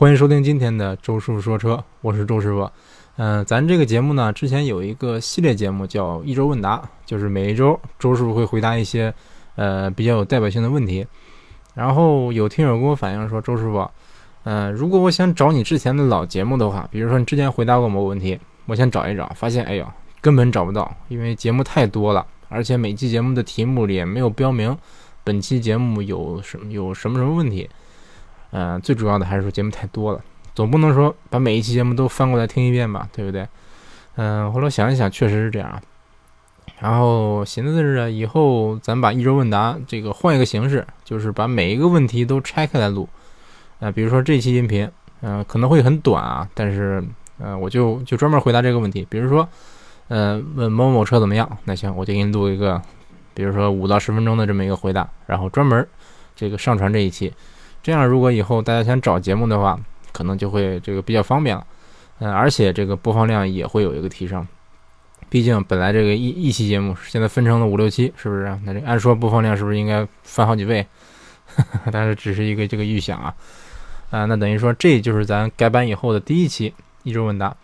欢迎收听今天的周师傅说车，我是周师傅。嗯，咱这个节目呢，之前有一个系列节目叫一周问答，就是每一周周师傅会回答一些呃比较有代表性的问题。然后有听友跟我反映说，周师傅，嗯，如果我想找你之前的老节目的话，比如说你之前回答过某个问题，我想找一找，发现哎呀，根本找不到，因为节目太多了，而且每期节目的题目里也没有标明本期节目有什么有什么什么问题。嗯，最主要的还是说节目太多了，总不能说把每一期节目都翻过来听一遍吧，对不对？嗯，后来想一想，确实是这样。然后寻思着，以后咱把一周问答这个换一个形式，就是把每一个问题都拆开来录。啊，比如说这期音频，嗯，可能会很短啊，但是，呃，我就就专门回答这个问题。比如说，嗯，问某某车怎么样？那行，我就给你录一个，比如说五到十分钟的这么一个回答，然后专门这个上传这一期。这样，如果以后大家想找节目的话，可能就会这个比较方便了，嗯，而且这个播放量也会有一个提升。毕竟本来这个一一期节目现在分成了五六期，是不是？那这按说播放量是不是应该翻好几倍？但是只是一个这个预想啊，啊，那等于说这就是咱改版以后的第一期一周问答。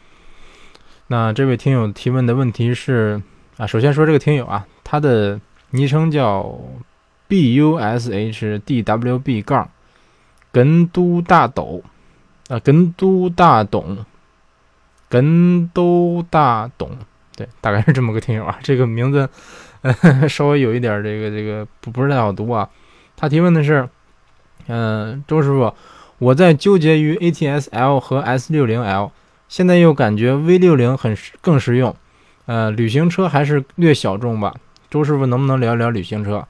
那这位听友提问的问题是啊，首先说这个听友啊，他的昵称叫 b u s h d w b 杠。跟都大斗，啊，跟都大董，跟都大董，对，大概是这么个听友啊。这个名字，呃，稍微有一点这个这个不不是太好读啊。他提问的是，嗯，周师傅，我在纠结于 ATS L 和 S 六零 L，现在又感觉 V 六零很更实用，呃，旅行车还是略小众吧。周师傅能不能聊一聊旅行车？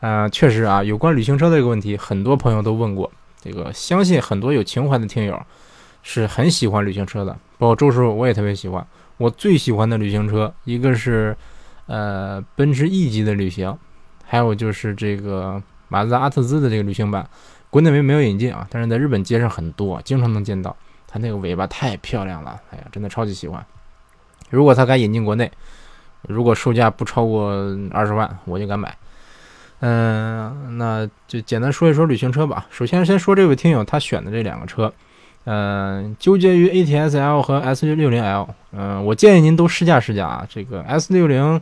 呃，确实啊，有关旅行车的这个问题，很多朋友都问过。这个相信很多有情怀的听友是很喜欢旅行车的，包括周师傅我也特别喜欢。我最喜欢的旅行车，一个是呃奔驰 E 级的旅行，还有就是这个马自达阿特兹的这个旅行版，国内没没有引进啊，但是在日本街上很多，经常能见到。它那个尾巴太漂亮了，哎呀，真的超级喜欢。如果它敢引进国内，如果售价不超过二十万，我就敢买。嗯，那就简单说一说旅行车吧。首先，先说这位听友他选的这两个车，嗯，纠结于 ATS L 和 S 六零 L。嗯，我建议您都试驾试驾啊。这个 S 六零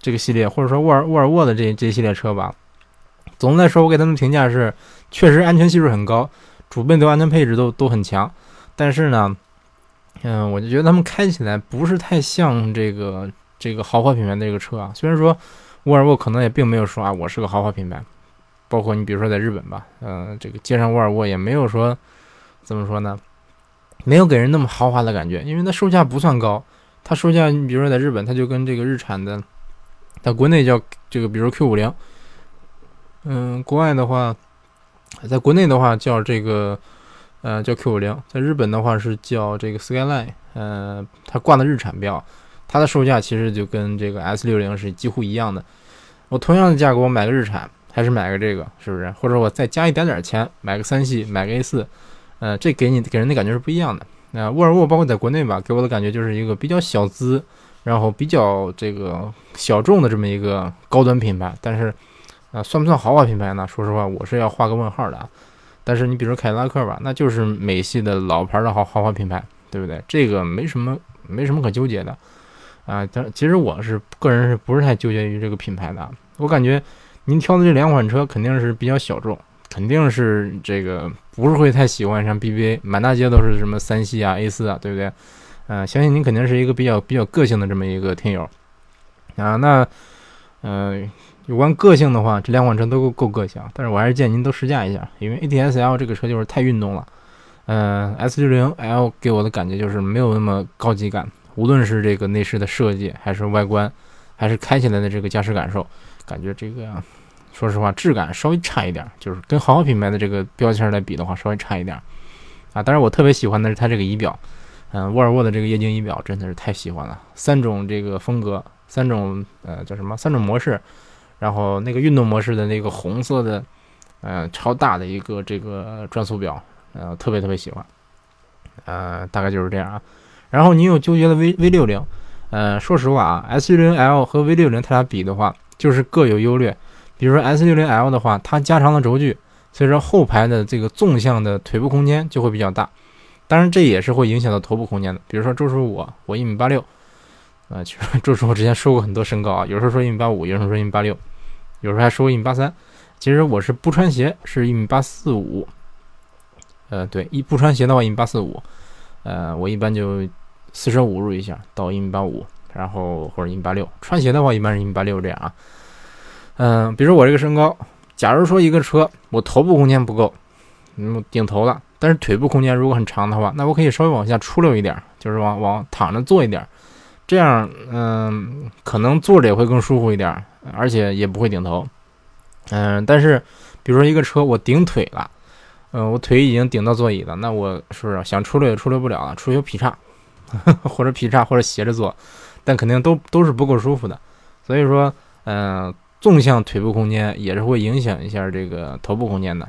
这个系列，或者说沃尔沃尔沃的这这系列车吧，总的来说，我给他们评价是，确实安全系数很高，主被动安全配置都都很强。但是呢，嗯，我就觉得他们开起来不是太像这个这个豪华品牌的这个车啊。虽然说。沃尔沃可能也并没有说啊，我是个豪华品牌，包括你比如说在日本吧，嗯，这个街上沃尔沃也没有说怎么说呢，没有给人那么豪华的感觉，因为它售价不算高，它售价你比如说在日本，它就跟这个日产的，在国内叫这个比如 Q 五零，嗯，国外的话，在国内的话叫这个呃叫 Q 五零，在日本的话是叫这个 Skyline，呃，它挂的日产标。它的售价其实就跟这个 S 六零是几乎一样的。我同样的价格，我买个日产还是买个这个，是不是？或者我再加一点点钱，买个三系，买个 A 四，呃，这给你给人的感觉是不一样的。那沃尔沃包括在国内吧，给我的感觉就是一个比较小资，然后比较这个小众的这么一个高端品牌。但是，啊，算不算豪华品牌呢？说实话，我是要画个问号的。但是你比如凯迪拉克吧，那就是美系的老牌的豪豪华品牌，对不对？这个没什么没什么可纠结的。啊，但其实我是个人是不是太纠结于这个品牌的？我感觉您挑的这两款车肯定是比较小众，肯定是这个不是会太喜欢像 BBA，满大街都是什么三系啊、A 四啊，对不对？嗯，相信您肯定是一个比较比较个性的这么一个听友啊。那嗯，有关个性的话，这两款车都够够个性，但是我还是建议您都试驾一下，因为 ATS L 这个车就是太运动了。嗯，S 六零 L 给我的感觉就是没有那么高级感。无论是这个内饰的设计，还是外观，还是开起来的这个驾驶感受，感觉这个，说实话，质感稍微差一点，就是跟豪华品牌的这个标签来比的话，稍微差一点啊。当然，我特别喜欢的是它这个仪表，嗯，沃尔沃的这个液晶仪表真的是太喜欢了。三种这个风格，三种呃叫什么？三种模式，然后那个运动模式的那个红色的，呃，超大的一个这个转速表，呃，特别特别喜欢，呃，大概就是这样啊。然后你又纠结了 V V 六零，呃，说实话啊，S 六零 L 和 V 六零它俩比的话，就是各有优劣。比如说 S 六零 L 的话，它加长了轴距，所以说后排的这个纵向的腿部空间就会比较大。当然这也是会影响到头部空间的。比如说周师傅我，我一米八六，啊，其实周师傅之前说过很多身高啊，有时候说一米八五，有时候说一米八六，有时候还说一米八三。其实我是不穿鞋，是一米八四五。呃，对，一不穿鞋的话一米八四五，呃，我一般就四舍五入一下到一米八五，然后或者一米八六。穿鞋的话一般是一米八六这样啊。嗯，比如我这个身高，假如说一个车我头部空间不够，嗯，顶头了，但是腿部空间如果很长的话，那我可以稍微往下出溜一点，就是往往躺着坐一点，这样嗯，可能坐着也会更舒服一点，而且也不会顶头。嗯，但是比如说一个车我顶腿了。嗯，我腿已经顶到座椅了，那我是不是想出溜也出溜不了了？出溜劈叉，或者劈叉，或者斜着坐，但肯定都都是不够舒服的。所以说，嗯，纵向腿部空间也是会影响一下这个头部空间的。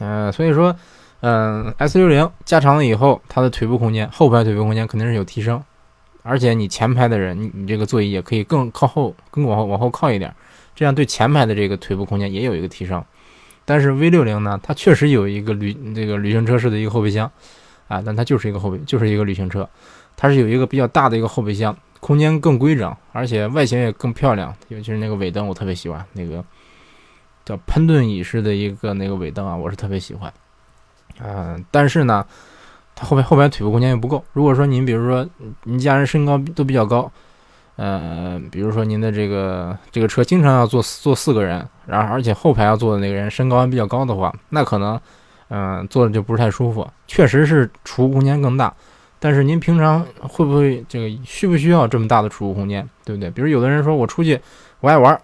嗯，所以说，嗯，S 六零加长了以后，它的腿部空间，后排腿部空间肯定是有提升，而且你前排的人，你你这个座椅也可以更靠后，更往后往后靠一点，这样对前排的这个腿部空间也有一个提升。但是 V 六零呢，它确实有一个旅这个旅行车式的一个后备箱，啊，但它就是一个后备，就是一个旅行车，它是有一个比较大的一个后备箱，空间更规整，而且外形也更漂亮，尤其是那个尾灯，我特别喜欢那个叫喷顿椅式的一个那个尾灯啊，我是特别喜欢，嗯，但是呢，它后排后排腿部空间又不够，如果说您比如说您家人身高都比较高。呃，比如说您的这个这个车经常要坐坐四个人，然后而且后排要坐的那个人身高还比较高的话，那可能，嗯，坐着就不是太舒服。确实是储物空间更大，但是您平常会不会这个需不需要这么大的储物空间，对不对？比如有的人说我出去我爱玩，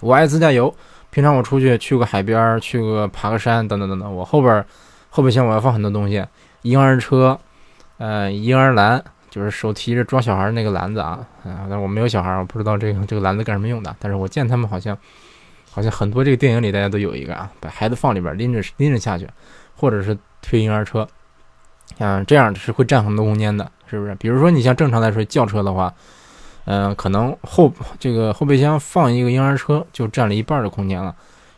我爱自驾游，平常我出去去个海边，去个爬个山等等等等，我后边后备箱我要放很多东西，婴儿车，呃，婴儿篮。就是手提着装小孩那个篮子啊，啊，但是我没有小孩，我不知道这个这个篮子干什么用的。但是我见他们好像，好像很多这个电影里大家都有一个啊，把孩子放里边拎着拎着下去，或者是推婴儿车，嗯，这样是会占很多空间的，是不是？比如说你像正常来说轿车的话，嗯，可能后这个后备箱放一个婴儿车就占了一半的空间了。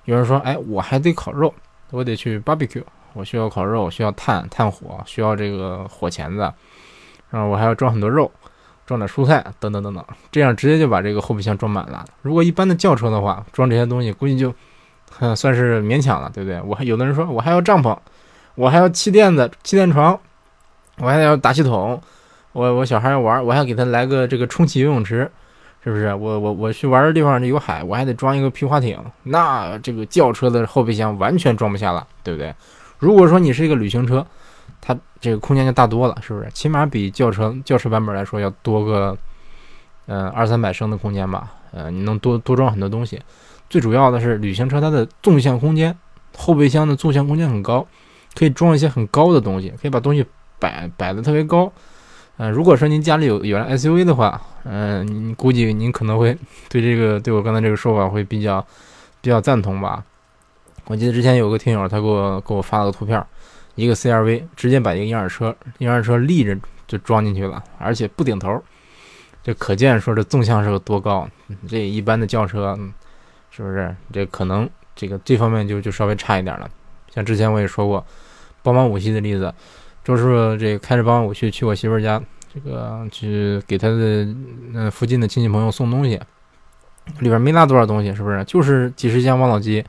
有人说，哎，我还得烤肉，我得去 barbecue，我需要烤肉，需要炭炭火，需要这个火钳子。然后我还要装很多肉，装点蔬菜等等等等，这样直接就把这个后备箱装满了。如果一般的轿车的话，装这些东西估计就，算是勉强了，对不对？我还有的人说我还要帐篷，我还要气垫子、气垫床，我还要打气筒，我我小孩要玩，我还要给他来个这个充气游泳池，是不是？我我我去玩的地方这有海，我还得装一个皮划艇，那这个轿车的后备箱完全装不下了，对不对？如果说你是一个旅行车。它这个空间就大多了，是不是？起码比轿车轿车版本来说要多个，嗯，二三百升的空间吧。呃，你能多多装很多东西。最主要的是，旅行车它的纵向空间，后备箱的纵向空间很高，可以装一些很高的东西，可以把东西摆摆的特别高。嗯，如果说您家里有有辆 SUV 的话，嗯，你估计您可能会对这个对我刚才这个说法会比较比较赞同吧。我记得之前有个听友他给我给我发了个图片。一个 CRV 直接把一个婴儿车婴儿车立着就装进去了，而且不顶头，这可见说这纵向是有多高。这一般的轿车嗯是不是？这可能这个这方面就就稍微差一点了。像之前我也说过，宝马五系的例子，周师傅这个开着宝马五系去我媳妇儿家，这个去给他的嗯附近的亲戚朋友送东西，里边没拿多少东西，是不是？就是几十箱王老吉，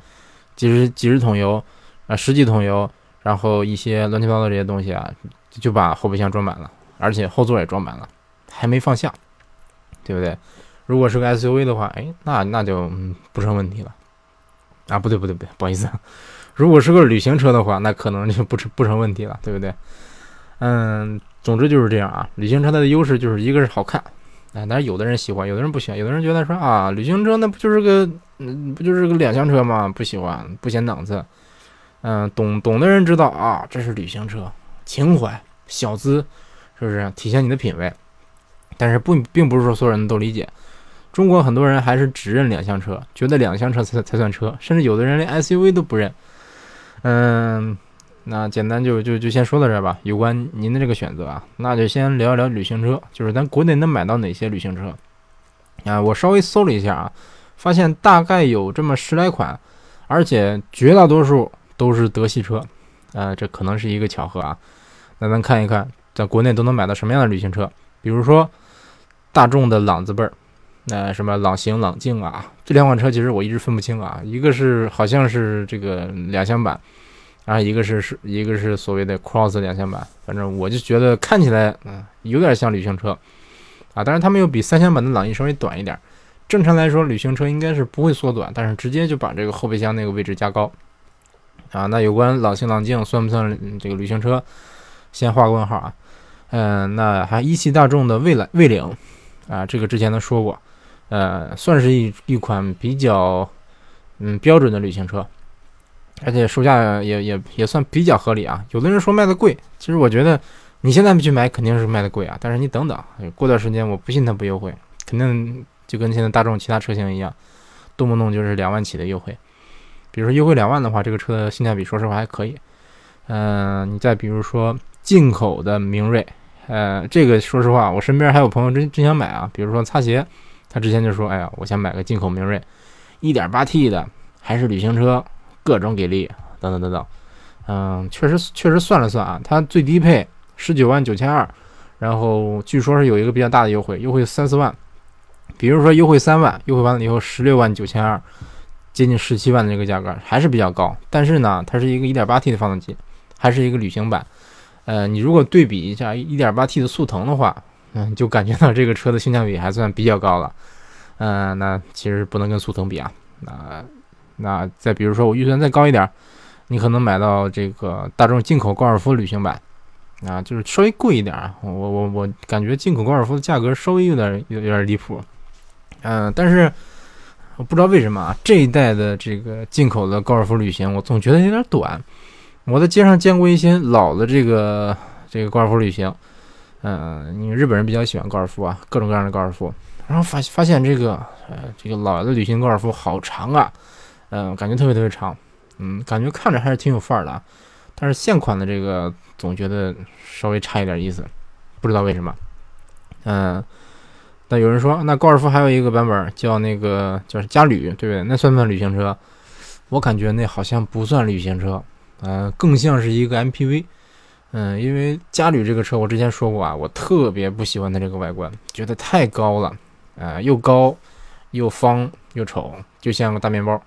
几十几十桶油啊，十几桶油。然后一些乱七八糟这些东西啊，就把后备箱装满了，而且后座也装满了，还没放下，对不对？如果是个 SUV 的话，哎，那那就不成问题了。啊，不对不对不对，不好意思，如果是个旅行车的话，那可能就不成不成问题了，对不对？嗯，总之就是这样啊。旅行车它的优势就是一个是好看，啊，但是有的人喜欢，有的人不喜欢，有的人觉得说啊，旅行车那不就是个嗯，不就是个两厢车吗？不喜欢，不显档次。嗯，懂懂的人知道啊，这是旅行车，情怀、小资，是不是体现你的品味？但是不，并不是说所有人都理解。中国很多人还是只认两厢车，觉得两厢车才才算车，甚至有的人连 SUV 都不认。嗯，那简单就就就先说到这儿吧。有关您的这个选择啊，那就先聊一聊旅行车，就是咱国内能买到哪些旅行车啊？我稍微搜了一下啊，发现大概有这么十来款，而且绝大多数。都是德系车，呃，这可能是一个巧合啊。那咱看一看，在国内都能买到什么样的旅行车？比如说大众的朗字辈儿，那什么朗行、朗境啊，这两款车其实我一直分不清啊，一个是好像是这个两厢版，然后一个是是一个是所谓的 Cross 两厢版，反正我就觉得看起来嗯有点像旅行车啊，当然它们又比三厢版的朗逸稍微短一点。正常来说，旅行车应该是不会缩短，但是直接就把这个后备箱那个位置加高啊。那有关朗行、朗境算不算这个旅行车？先画个问号啊。嗯，那还一汽大众的蔚来、蔚领啊，这个之前都说过，呃，算是一一款比较嗯标准的旅行车，而且售价也也也算比较合理啊。有的人说卖的贵，其实我觉得你现在去买肯定是卖的贵啊，但是你等等，过段时间我不信它不优惠，肯定。就跟现在大众其他车型一样，动不动就是两万起的优惠。比如说优惠两万的话，这个车的性价比说实话还可以。嗯，你再比如说进口的明锐，呃，这个说实话，我身边还有朋友真真想买啊。比如说擦鞋，他之前就说，哎呀，我想买个进口明锐一点八 T 的，还是旅行车，各种给力，等等等等。嗯，确实确实算了算啊，它最低配十九万九千二，然后据说是有一个比较大的优惠，优惠三四万。比如说优惠三万，优惠完了以后十六万九千二，接近十七万的这个价格还是比较高。但是呢，它是一个一点八 T 的发动机，还是一个旅行版。呃，你如果对比一下一点八 T 的速腾的话，嗯，就感觉到这个车的性价比还算比较高了。嗯，那其实不能跟速腾比啊。那那再比如说我预算再高一点，你可能买到这个大众进口高尔夫旅行版。啊，就是稍微贵一点。我我我感觉进口高尔夫的价格稍微有点有有点离谱。嗯，但是我不知道为什么啊，这一代的这个进口的高尔夫旅行，我总觉得有点短。我在街上见过一些老的这个这个高尔夫旅行，嗯，因为日本人比较喜欢高尔夫啊，各种各样的高尔夫，然后发发现这个呃这个老的旅行高尔夫好长啊，嗯，感觉特别特别长，嗯，感觉看着还是挺有范儿的，但是现款的这个总觉得稍微差一点意思，不知道为什么，嗯。那有人说，那高尔夫还有一个版本叫那个叫嘉旅，对不对？那算不算旅行车？我感觉那好像不算旅行车，嗯，更像是一个 MPV。嗯，因为嘉旅这个车我之前说过啊，我特别不喜欢它这个外观，觉得太高了，呃，又高又方又丑，就像个大面包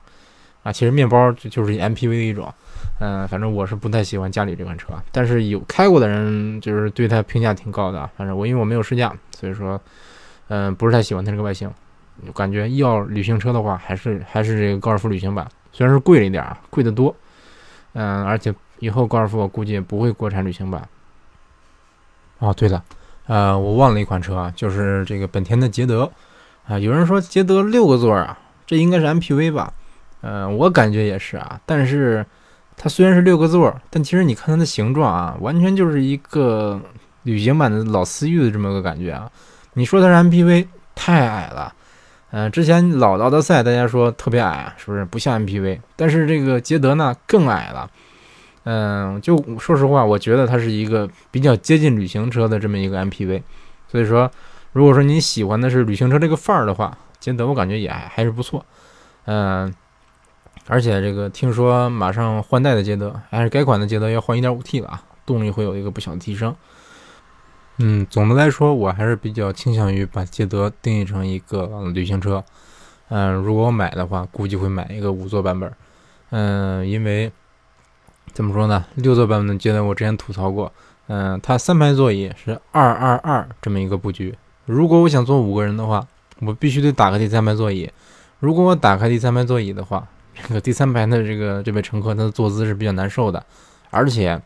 啊。其实面包就就是 MPV 的一种，嗯，反正我是不太喜欢嘉旅这款车，但是有开过的人就是对它评价挺高的。反正我因为我没有试驾，所以说。嗯，不是太喜欢它这个外形，感觉要旅行车的话，还是还是这个高尔夫旅行版，虽然是贵了一点啊，贵得多。嗯，而且以后高尔夫我估计也不会国产旅行版。哦，对了，呃，我忘了一款车啊，就是这个本田的捷德啊。有人说捷德六个座啊，这应该是 MPV 吧？嗯，我感觉也是啊。但是它虽然是六个座，但其实你看它的形状啊，完全就是一个旅行版的老思域的这么个感觉啊。你说它是 MPV 太矮了，嗯，之前老的奥德赛大家说特别矮，是不是不像 MPV？但是这个捷德呢更矮了，嗯，就说实话，我觉得它是一个比较接近旅行车的这么一个 MPV。所以说，如果说你喜欢的是旅行车这个范儿的话，捷德我感觉也还还是不错，嗯，而且这个听说马上换代的捷德，还是该款的捷德要换 1.5T 了啊，动力会有一个不小的提升。嗯，总的来说，我还是比较倾向于把捷德定义成一个旅行车。嗯，如果我买的话，估计会买一个五座版本。嗯，因为怎么说呢，六座版本的捷德我之前吐槽过。嗯，它三排座椅是二二二这么一个布局。如果我想坐五个人的话，我必须得打开第三排座椅。如果我打开第三排座椅的话，这个第三排的这个这位乘客他的坐姿是比较难受的，而且。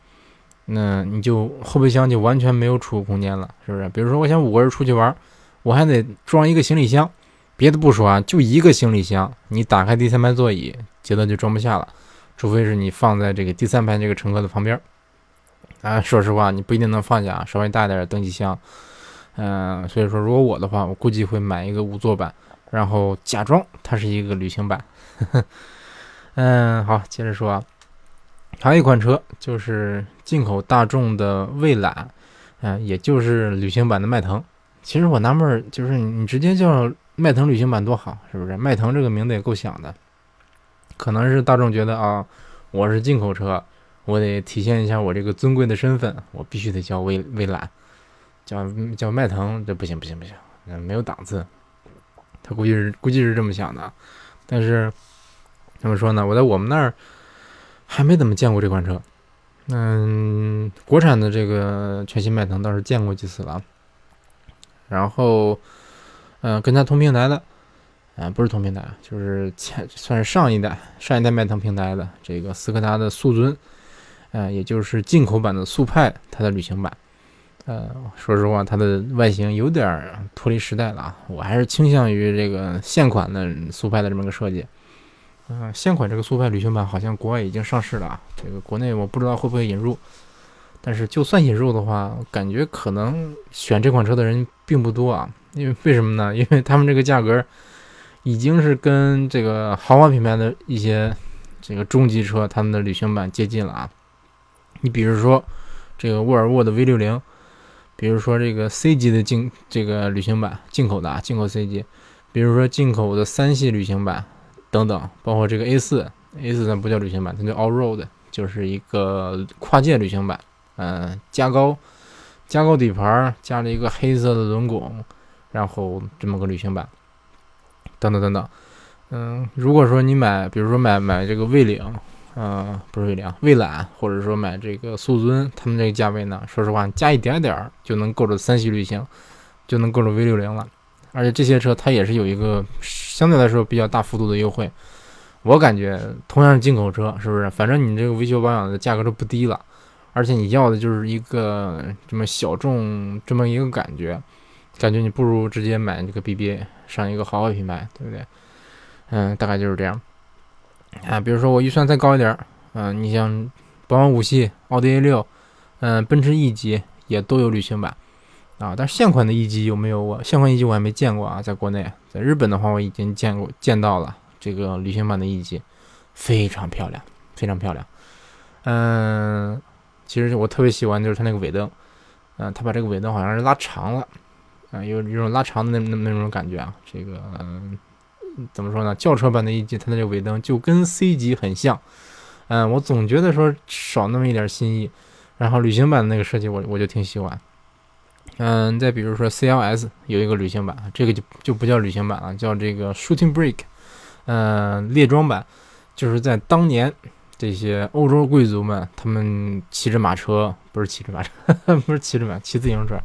那你就后备箱就完全没有储物空间了，是不是？比如说，我想五个人出去玩，我还得装一个行李箱。别的不说啊，就一个行李箱，你打开第三排座椅，觉得就装不下了。除非是你放在这个第三排这个乘客的旁边。啊，说实话，你不一定能放下，稍微大一点的登机箱。嗯，所以说，如果我的话，我估计会买一个五座版，然后假装它是一个旅行版。嗯，好，接着说。啊还有一款车就是进口大众的蔚揽，嗯，也就是旅行版的迈腾。其实我纳闷，就是你直接叫迈腾旅行版多好，是不是？迈腾这个名字也够响的。可能是大众觉得啊，我是进口车，我得体现一下我这个尊贵的身份，我必须得叫蔚蔚揽，叫叫迈腾，这不行不行不行，没有档次。他估计是估计是这么想的，但是怎么说呢？我在我们那儿还没怎么见过这款车。嗯，国产的这个全新迈腾倒是见过几次了。然后，嗯，跟它同平台的，啊，不是同平台，就是前算是上一代上一代迈腾平台的这个斯柯达的速尊，呃，也就是进口版的速派，它的旅行版。呃，说实话，它的外形有点脱离时代了啊！我还是倾向于这个现款的速派的这么个设计。嗯，现款这个速派旅行版好像国外已经上市了啊，这个国内我不知道会不会引入。但是就算引入的话，感觉可能选这款车的人并不多啊。因为为什么呢？因为他们这个价格已经是跟这个豪华品牌的一些这个中级车他们的旅行版接近了啊。你比如说这个沃尔沃的 V60。比如说这个 C 级的进这个旅行版进口的啊，进口 C 级，比如说进口的三系旅行版等等，包括这个 A 四，A 四它不叫旅行版，它叫 All Road，就是一个跨界旅行版，嗯，加高加高底盘，加了一个黑色的轮毂，然后这么个旅行版，等等等等，嗯，如果说你买，比如说买买这个蔚领。呃，不是蔚领，蔚揽，或者说买这个速尊，他们这个价位呢，说实话，加一点点儿就能够着三系旅行，就能够着 V 六零了。而且这些车它也是有一个相对来说比较大幅度的优惠。我感觉同样是进口车，是不是？反正你这个维修保养的价格都不低了，而且你要的就是一个这么小众这么一个感觉，感觉你不如直接买这个 BBA 上一个豪华品牌，对不对？嗯，大概就是这样。啊，比如说我预算再高一点，嗯，你像宝马五系、奥迪 A 六，嗯，奔驰 E 级也都有旅行版，啊，但是现款的 E 级有没有？我现款 E 级我还没见过啊，在国内，在日本的话我已经见过见到了这个旅行版的 E 级，非常漂亮，非常漂亮。嗯，其实我特别喜欢就是它那个尾灯，嗯，它把这个尾灯好像是拉长了，啊，有有种拉长的那那那种感觉啊，这个嗯。怎么说呢？轿车版的一级，它的这个尾灯就跟 C 级很像，嗯，我总觉得说少那么一点新意。然后旅行版的那个设计，我我就挺喜欢。嗯，再比如说 CLS 有一个旅行版，这个就就不叫旅行版了，叫这个 Shooting Break，嗯，列装版，就是在当年这些欧洲贵族们，他们骑着马车，不是骑着马车，不是骑着马，骑自行车，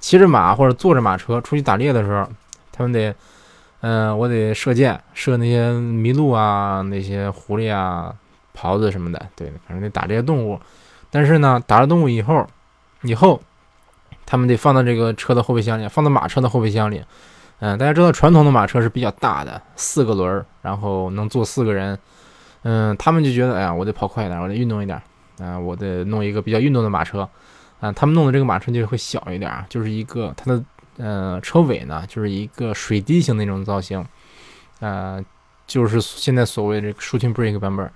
骑着马或者坐着马车出去打猎的时候，他们得。嗯，我得射箭，射那些麋鹿啊，那些狐狸啊，狍子什么的。对，反正得打这些动物。但是呢，打了动物以后，以后他们得放到这个车的后备箱里，放到马车的后备箱里。嗯，大家知道传统的马车是比较大的，四个轮儿，然后能坐四个人。嗯，他们就觉得，哎呀，我得跑快一点，我得运动一点。啊，我得弄一个比较运动的马车。啊，他们弄的这个马车就会小一点，就是一个它的。呃，车尾呢，就是一个水滴型那种造型，呃，就是现在所谓的这个 shooting brake 版本，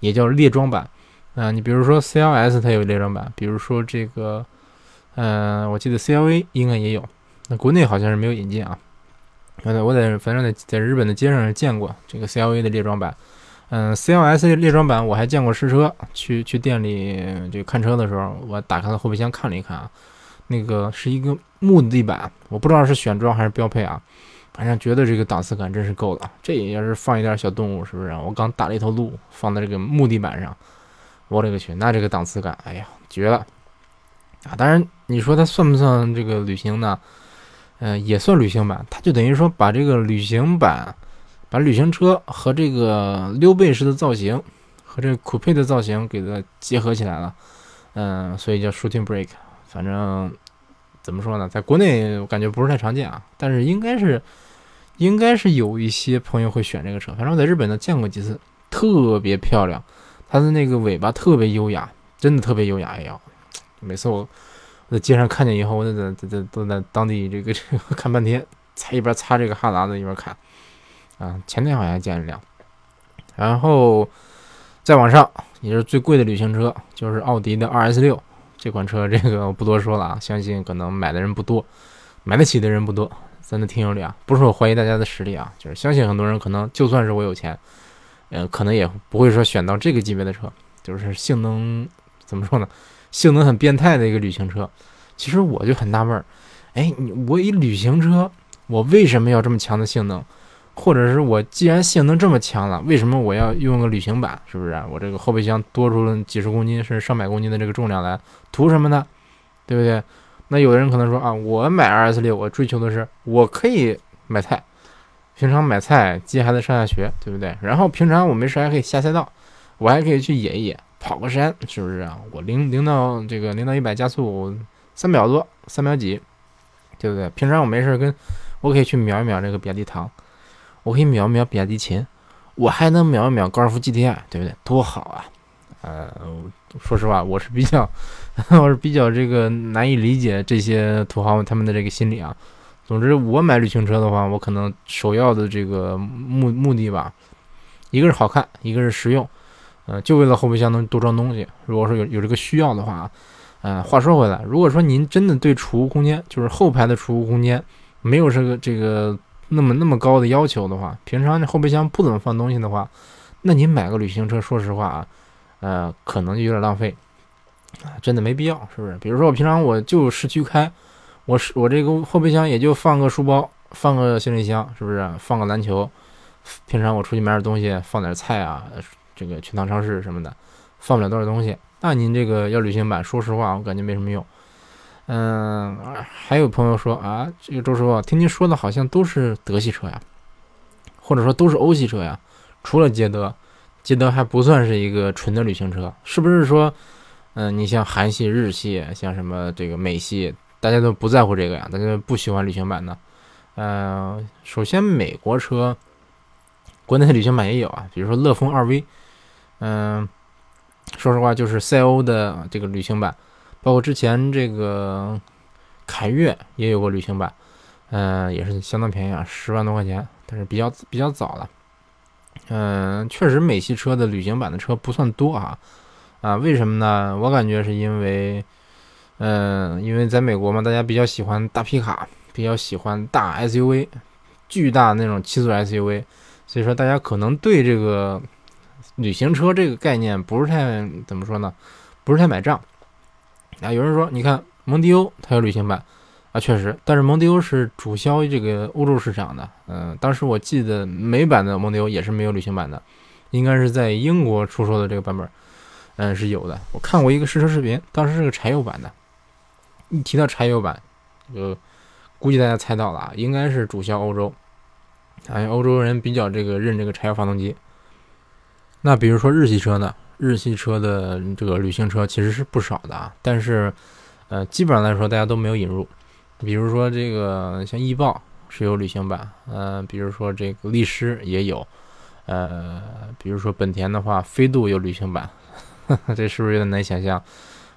也叫列装版。啊，你比如说 CLS 它有列装版，比如说这个，呃，我记得 CLA 应该也有，那国内好像是没有引进啊。呃，我在反正在在日本的街上见过这个 CLA 的列装版。嗯，CLS 列装版我还见过实车，去去店里这看车的时候，我打开了后备箱看了一看啊。那个是一个木地板，我不知道是选装还是标配啊，反正觉得这个档次感真是够了。这也是放一点小动物，是不是？我刚打了一头鹿，放在这个木地板上，我勒个去，那这个档次感，哎呀，绝了啊！当然，你说它算不算这个旅行呢？嗯，也算旅行版，它就等于说把这个旅行版，把旅行车和这个溜背式的造型和这酷配的造型给它结合起来了，嗯，所以叫 Shooting Break。反正怎么说呢，在国内我感觉不是太常见啊，但是应该是应该是有一些朋友会选这个车。反正我在日本呢见过几次，特别漂亮，它的那个尾巴特别优雅，真的特别优雅。哎呀，每次我我在街上看见以后，我在在在都在当地这个这个看半天，擦一边擦这个哈喇子一边看。啊，前天好像见了辆，然后再往上也是最贵的旅行车，就是奥迪的 RS 六。这款车，这个我不多说了啊，相信可能买的人不多，买得起的人不多，咱的听友里啊，不是我怀疑大家的实力啊，就是相信很多人可能就算是我有钱，呃，可能也不会说选到这个级别的车，就是性能怎么说呢？性能很变态的一个旅行车。其实我就很纳闷儿，哎，你我一旅行车，我为什么要这么强的性能？或者是我既然性能这么强了，为什么我要用个旅行版？是不是？我这个后备箱多出了几十公斤甚至上百公斤的这个重量来，图什么呢？对不对？那有的人可能说啊，我买 RS 六，我追求的是我可以买菜，平常买菜接孩子上下学，对不对？然后平常我没事还可以下赛道，我还可以去野一野，跑个山，是不是啊？我零零到这个零到一百加速三秒多，三秒几，对不对？平常我没事跟，我可以去秒一秒这个比亚迪唐。我可以秒一秒比亚迪秦，我还能秒一秒高尔夫 GTI，对不对？多好啊！呃，说实话，我是比较，我是比较这个难以理解这些土豪他们的这个心理啊。总之，我买旅行车的话，我可能首要的这个目目的吧，一个是好看，一个是实用，呃，就为了后备箱能多装东西。如果说有有这个需要的话，呃，话说回来，如果说您真的对储物空间，就是后排的储物空间没有这个这个。那么那么高的要求的话，平常后备箱不怎么放东西的话，那你买个旅行车，说实话啊，呃，可能就有点浪费，真的没必要，是不是？比如说我平常我就市区开，我是我这个后备箱也就放个书包，放个行李箱，是不是？放个篮球，平常我出去买点东西，放点菜啊，这个去趟超市什么的，放不了多少东西。那您这个要旅行版，说实话，我感觉没什么用。嗯，还有朋友说啊，这个周师傅，听您说的好像都是德系车呀，或者说都是欧系车呀，除了捷德，捷德还不算是一个纯的旅行车，是不是说，嗯，你像韩系、日系，像什么这个美系，大家都不在乎这个呀，大家不喜欢旅行版的。嗯，首先美国车，国内的旅行版也有啊，比如说乐风二 V，嗯，说实话就是赛欧的这个旅行版。包括之前这个凯越也有过旅行版，嗯，也是相当便宜啊，十万多块钱，但是比较比较早了。嗯，确实美系车的旅行版的车不算多啊，啊，为什么呢？我感觉是因为，嗯，因为在美国嘛，大家比较喜欢大皮卡，比较喜欢大 SUV，巨大那种七座 SUV，所以说大家可能对这个旅行车这个概念不是太怎么说呢？不是太买账。啊，有人说，你看蒙迪欧它有旅行版啊，确实，但是蒙迪欧是主销这个欧洲市场的。嗯，当时我记得美版的蒙迪欧也是没有旅行版的，应该是在英国出售的这个版本，嗯，是有的。我看过一个试车视频，当时是个柴油版的。一提到柴油版，就估计大家猜到了啊，应该是主销欧洲，哎，欧洲人比较这个认这个柴油发动机。那比如说日系车呢？日系车的这个旅行车其实是不少的啊，但是，呃，基本上来说大家都没有引入。比如说这个像翼豹是有旅行版，呃，比如说这个力狮也有，呃，比如说本田的话，飞度有旅行版，这是不是有点难想象？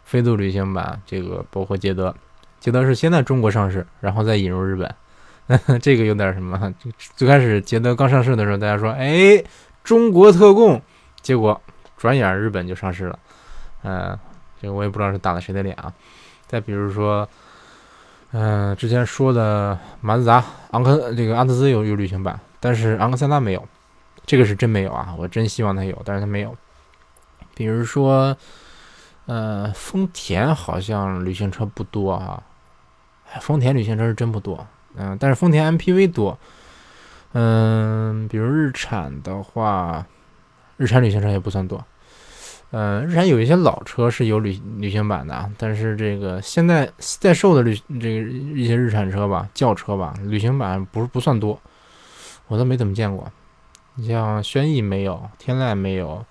飞度旅行版，这个包括捷德，捷德是先在中国上市，然后再引入日本，这个有点什么？最开始捷德刚上市的时候，大家说，哎，中国特供，结果。转眼日本就上市了，嗯，这个我也不知道是打了谁的脸啊。再比如说，嗯，之前说的马自达昂克这个阿特兹有有旅行版，但是昂克赛拉没有，这个是真没有啊，我真希望它有，但是它没有。比如说，呃，丰田好像旅行车不多哈，丰田旅行车是真不多，嗯，但是丰田 MPV 多，嗯，比如日产的话。日产旅行车也不算多，呃，日产有一些老车是有旅旅行版的，但是这个现在在售的旅这个一些日产车吧，轿车吧，旅行版不是不算多，我都没怎么见过。你像轩逸没有，天籁没有，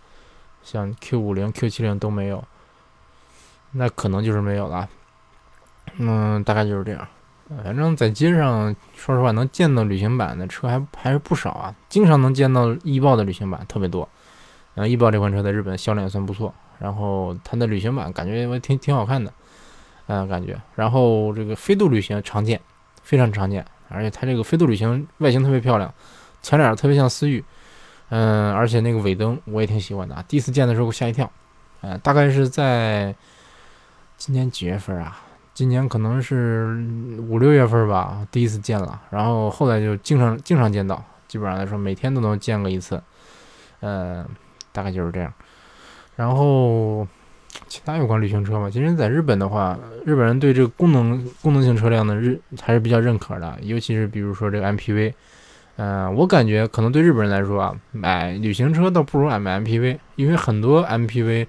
像 Q 五零、Q 七零都没有，那可能就是没有了。嗯，大概就是这样。反正，在街上，说实话，能见到旅行版的车还还是不少啊，经常能见到翼豹的旅行版特别多。然后翼豹这款车在日本销量也算不错，然后它的旅行版感觉我挺挺好看的，嗯，感觉。然后这个飞度旅行常见，非常常见，而且它这个飞度旅行外形特别漂亮，前脸特别像思域，嗯，而且那个尾灯我也挺喜欢的。第一次见的时候给我吓一跳，嗯，大概是在今年几月份啊？今年可能是五六月份吧，第一次见了，然后后来就经常经常见到，基本上来说每天都能见个一次，嗯。大概就是这样，然后其他有关旅行车嘛，其实在日本的话，日本人对这个功能功能性车辆的日还是比较认可的，尤其是比如说这个 MPV。嗯，我感觉可能对日本人来说啊，买旅行车倒不如买 MPV，因为很多 MPV，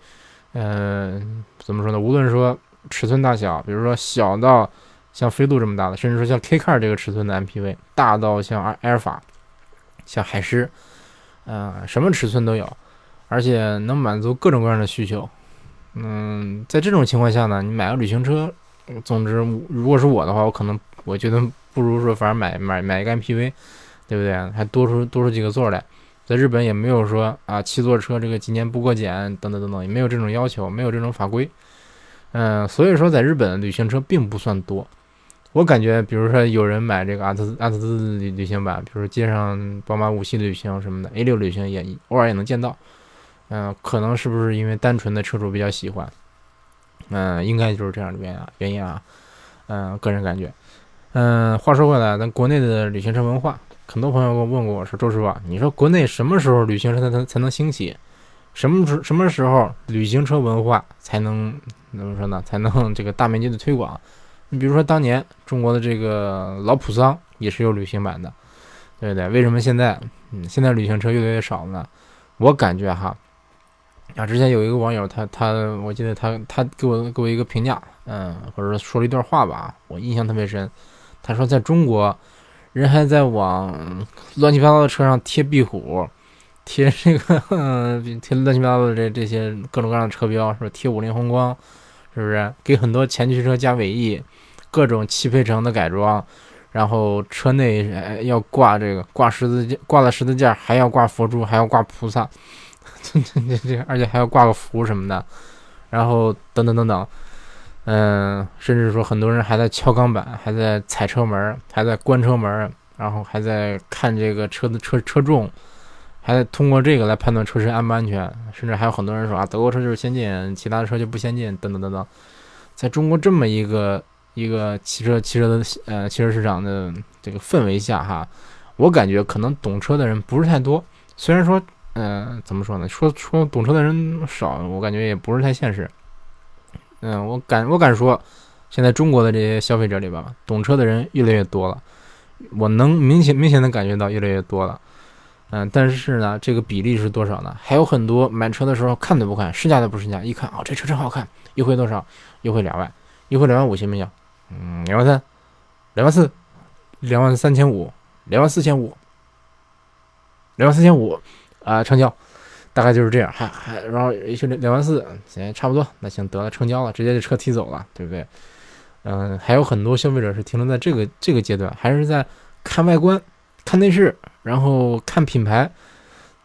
嗯，怎么说呢？无论说尺寸大小，比如说小到像飞度这么大的，甚至说像 K Car 这个尺寸的 MPV，大到像阿阿尔法、像海狮，嗯，什么尺寸都有，而且能满足各种各样的需求。嗯，在这种情况下呢，你买个旅行车，总之，如果是我的话，我可能我觉得不如说，反正买买买一个 MPV。对不对？还多出多出几个座来，在日本也没有说啊，七座车这个几年不过检等等等等，也没有这种要求，没有这种法规。嗯，所以说在日本旅行车并不算多。我感觉，比如说有人买这个阿特斯阿特兹旅旅行版，比如说街上宝马五系旅行什么的，A 六旅行也偶尔也能见到。嗯，可能是不是因为单纯的车主比较喜欢？嗯，应该就是这样的原因原因啊。嗯，个人感觉。嗯，话说回来，咱国内的旅行车文化。很多朋友问过我说：“周师傅，你说国内什么时候旅行车才能才能兴起？什么时什么时候旅行车文化才能怎么说呢？才能这个大面积的推广？你比如说当年中国的这个老普桑也是有旅行版的，对不对？为什么现在嗯现在旅行车越来越少了呢？我感觉哈啊，之前有一个网友他他我记得他他给我给我一个评价，嗯，或者说说了一段话吧，我印象特别深。他说在中国。人还在往乱七八糟的车上贴壁虎，贴这个贴乱七八糟的这这些各种各样的车标，是吧？贴五菱宏光，是不是？给很多前驱车加尾翼，各种汽配城的改装，然后车内要挂这个挂十字架，挂了十字架还要挂佛珠，还要挂菩萨，这这这，而且还要挂个符什么的，然后等等等等。嗯，甚至说很多人还在敲钢板，还在踩车门，还在关车门，然后还在看这个车的车车重，还在通过这个来判断车身安不安全。甚至还有很多人说啊，德国车就是先进，其他的车就不先进，等等等等。在中国这么一个一个汽车汽车的呃汽车市场的这个氛围下哈，我感觉可能懂车的人不是太多。虽然说，嗯，怎么说呢？说说懂车的人少，我感觉也不是太现实。嗯，我敢我敢说，现在中国的这些消费者里边，懂车的人越来越多了，我能明显明显的感觉到越来越多了。嗯，但是呢，这个比例是多少呢？还有很多买车的时候看都不看，试驾都不试驾，一看哦，这车真好看，优惠多少？优惠两万，优惠两万五行不行？嗯，两万三，两万四，两万三千五，两万四千五，两万四千五，啊，成交。大概就是这样，还还然后也就两两万四，行，差不多，那行得了，成交了，直接就车提走了，对不对？嗯，还有很多消费者是停留在这个这个阶段，还是在看外观、看内饰，然后看品牌，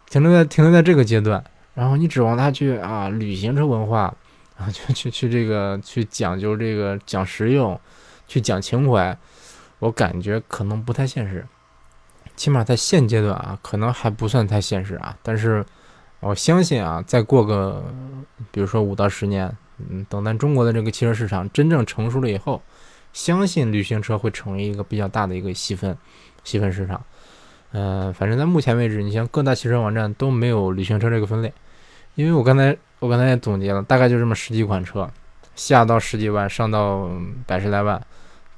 停留在停留在这个阶段。然后你指望他去啊，旅行车文化啊，去去去这个去讲究这个讲实用，去讲情怀，我感觉可能不太现实，起码在现阶段啊，可能还不算太现实啊，但是。我相信啊，再过个，比如说五到十年，嗯，等咱中国的这个汽车市场真正成熟了以后，相信旅行车会成为一个比较大的一个细分细分市场。嗯，反正在目前为止，你像各大汽车网站都没有旅行车这个分类，因为我刚才我刚才也总结了，大概就这么十几款车，下到十几万，上到百十来万，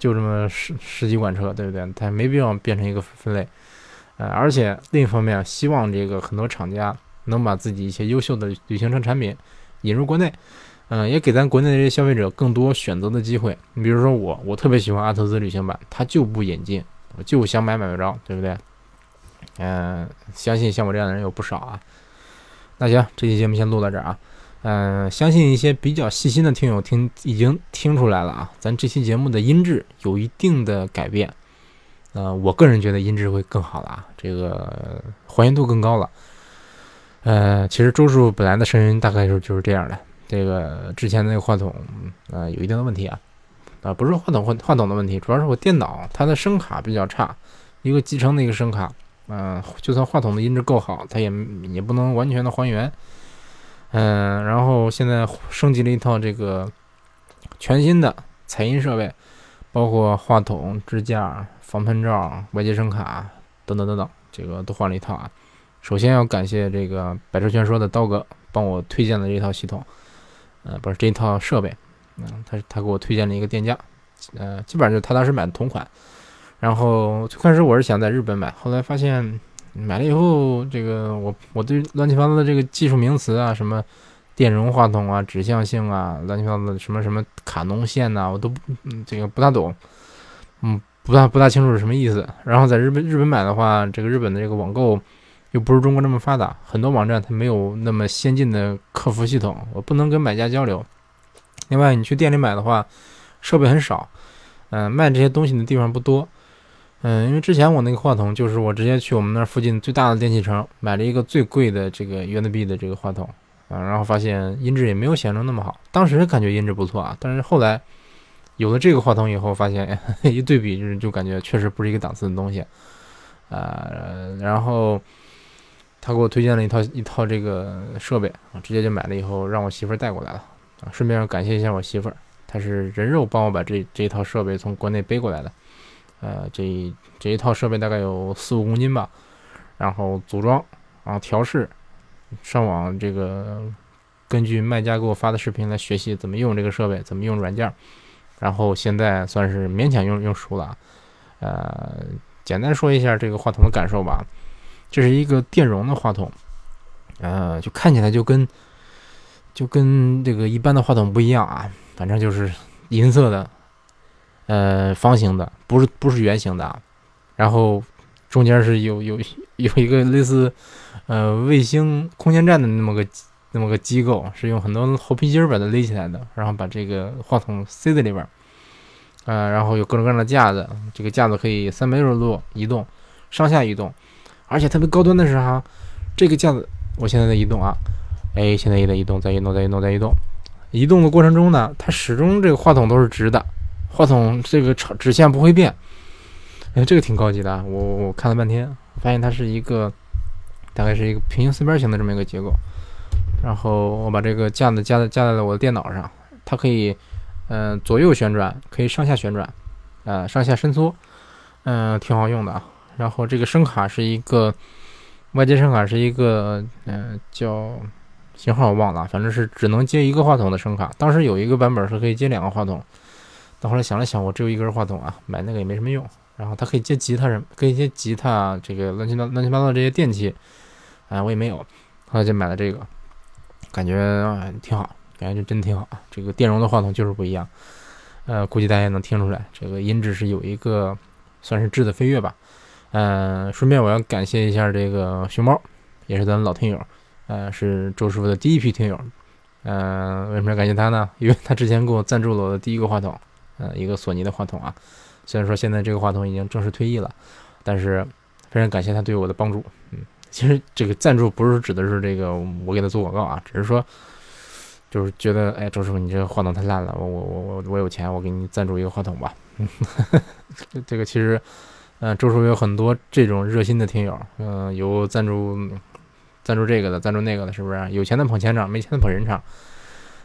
就这么十十几款车，对不对？它没必要变成一个分类。而且另一方面，希望这个很多厂家。能把自己一些优秀的旅行车产品引入国内，嗯，也给咱国内的这些消费者更多选择的机会。你比如说我，我特别喜欢阿特兹旅行版，它就不引进，我就想买买不着，对不对？嗯，相信像我这样的人有不少啊。那行，这期节目先录到这儿啊。嗯，相信一些比较细心的听友听已经听出来了啊，咱这期节目的音质有一定的改变。呃，我个人觉得音质会更好了啊，这个还原度更高了。呃，其实周叔本来的声音大概就就是这样的。这个之前那个话筒，呃，有一定的问题啊，啊，不是话筒话话筒的问题，主要是我电脑它的声卡比较差，一个集成的一个声卡，嗯，就算话筒的音质够好，它也也不能完全的还原。嗯，然后现在升级了一套这个全新的采音设备，包括话筒支架、防喷罩、外接声卡等等等等，这个都换了一套啊。首先要感谢这个百车全说的刀哥帮我推荐了这套系统，呃，不是这一套设备，嗯，他他给我推荐了一个店家，呃，基本上就是他当时买的同款。然后最开始我是想在日本买，后来发现买了以后，这个我我对乱七八糟的这个技术名词啊，什么电容话筒啊、指向性啊、乱七八糟的什么什么卡农线呐，我都嗯这个不大懂，嗯，不大不大清楚是什么意思。然后在日本日本买的话，这个日本的这个网购又不是中国这么发达，很多网站它没有那么先进的客服系统，我不能跟买家交流。另外，你去店里买的话，设备很少，嗯，卖这些东西的地方不多。嗯，因为之前我那个话筒就是我直接去我们那儿附近最大的电器城买了一个最贵的这个 USB 的这个话筒啊，然后发现音质也没有想象中那么好。当时感觉音质不错啊，但是后来有了这个话筒以后，发现 一对比就就感觉确实不是一个档次的东西啊。然后他给我推荐了一套一套这个设备啊，直接就买了以后让我媳妇儿带过来了啊。顺便感谢一下我媳妇儿，她是人肉帮我把这这一套设备从国内背过来的。呃，这这一套设备大概有四五公斤吧，然后组装，然后调试，上网这个根据卖家给我发的视频来学习怎么用这个设备，怎么用软件，然后现在算是勉强用用熟了。呃，简单说一下这个话筒的感受吧，这是一个电容的话筒，呃，就看起来就跟就跟这个一般的话筒不一样啊，反正就是银色的。呃，方形的，不是不是圆形的，然后中间是有有有一个类似呃卫星空间站的那么个那么个机构，是用很多猴皮筋把它勒起来的，然后把这个话筒塞在里边，呃，然后有各种各样的架子，这个架子可以三百六十度移动，上下移动，而且特别高端的是哈，这个架子我现在在移动啊，哎，现在也在移动，在移动，在移动，在移动，移动的过程中呢，它始终这个话筒都是直的。话筒这个长直线不会变，哎，这个挺高级的。我我看了半天，发现它是一个大概是一个平行四边形的这么一个结构。然后我把这个架子架在架在了我的电脑上，它可以嗯左右旋转，可以上下旋转，呃上下伸缩，嗯挺好用的啊。然后这个声卡是一个外接声卡，是一个嗯叫型号我忘了，反正是只能接一个话筒的声卡。当时有一个版本是可以接两个话筒。但后来想了想，我只有一根话筒啊，买那个也没什么用。然后它可以接吉他，什可以接吉他，这个乱七八乱七八糟这些电器，哎，我也没有。后来就买了这个，感觉挺好，感觉就真挺好啊。这个电容的话筒就是不一样，呃，估计大家也能听出来，这个音质是有一个算是质的飞跃吧。嗯，顺便我要感谢一下这个熊猫，也是咱老听友，呃，是周师傅的第一批听友。嗯，为什么要感谢他呢？因为他之前给我赞助了我的第一个话筒。呃，一个索尼的话筒啊，虽然说现在这个话筒已经正式退役了，但是非常感谢他对我的帮助。嗯，其实这个赞助不是指的是这个我给他做广告啊，只是说就是觉得，哎，周师傅你这个话筒太烂了，我我我我我有钱，我给你赞助一个话筒吧。这个其实，呃，周师傅有很多这种热心的听友，嗯，有赞助赞助这个的，赞助那个的，是不是？有钱的捧钱场，没钱的捧人场。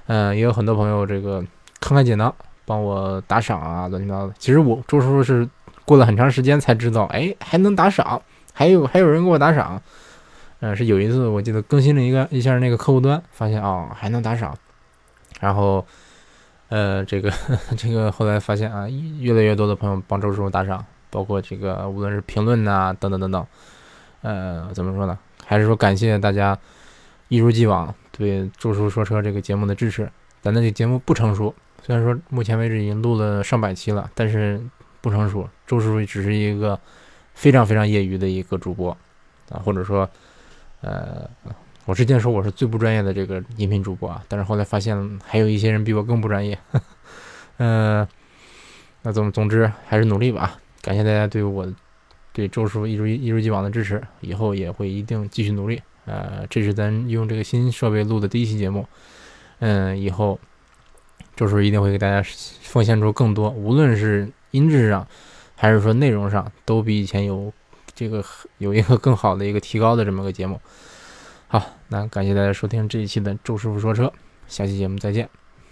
嗯，也有很多朋友这个慷慨解囊。帮我打赏啊，乱七八糟的。其实我周叔叔是过了很长时间才知道，哎，还能打赏，还有还有人给我打赏。嗯，是有一次我记得更新了一个一下那个客户端，发现啊还能打赏。然后，呃，这个 这个后来发现啊，越来越多的朋友帮周叔叔打赏，包括这个无论是评论呐等等等等。呃，怎么说呢？还是说感谢大家一如既往对周叔说车这个节目的支持。咱的这节目不成熟。虽然说目前为止已经录了上百期了，但是不成熟。周师傅只是一个非常非常业余的一个主播啊，或者说，呃，我之前说我是最不专业的这个音频主播啊，但是后来发现还有一些人比我更不专业。嗯，那总总之还是努力吧。感谢大家对我对周师傅一如一如既往的支持，以后也会一定继续努力。呃，这是咱用这个新设备录的第一期节目。嗯，以后。周叔一定会给大家奉献出更多，无论是音质上，还是说内容上，都比以前有这个有一个更好的一个提高的这么个节目。好，那感谢大家收听这一期的周师傅说车，下期节目再见。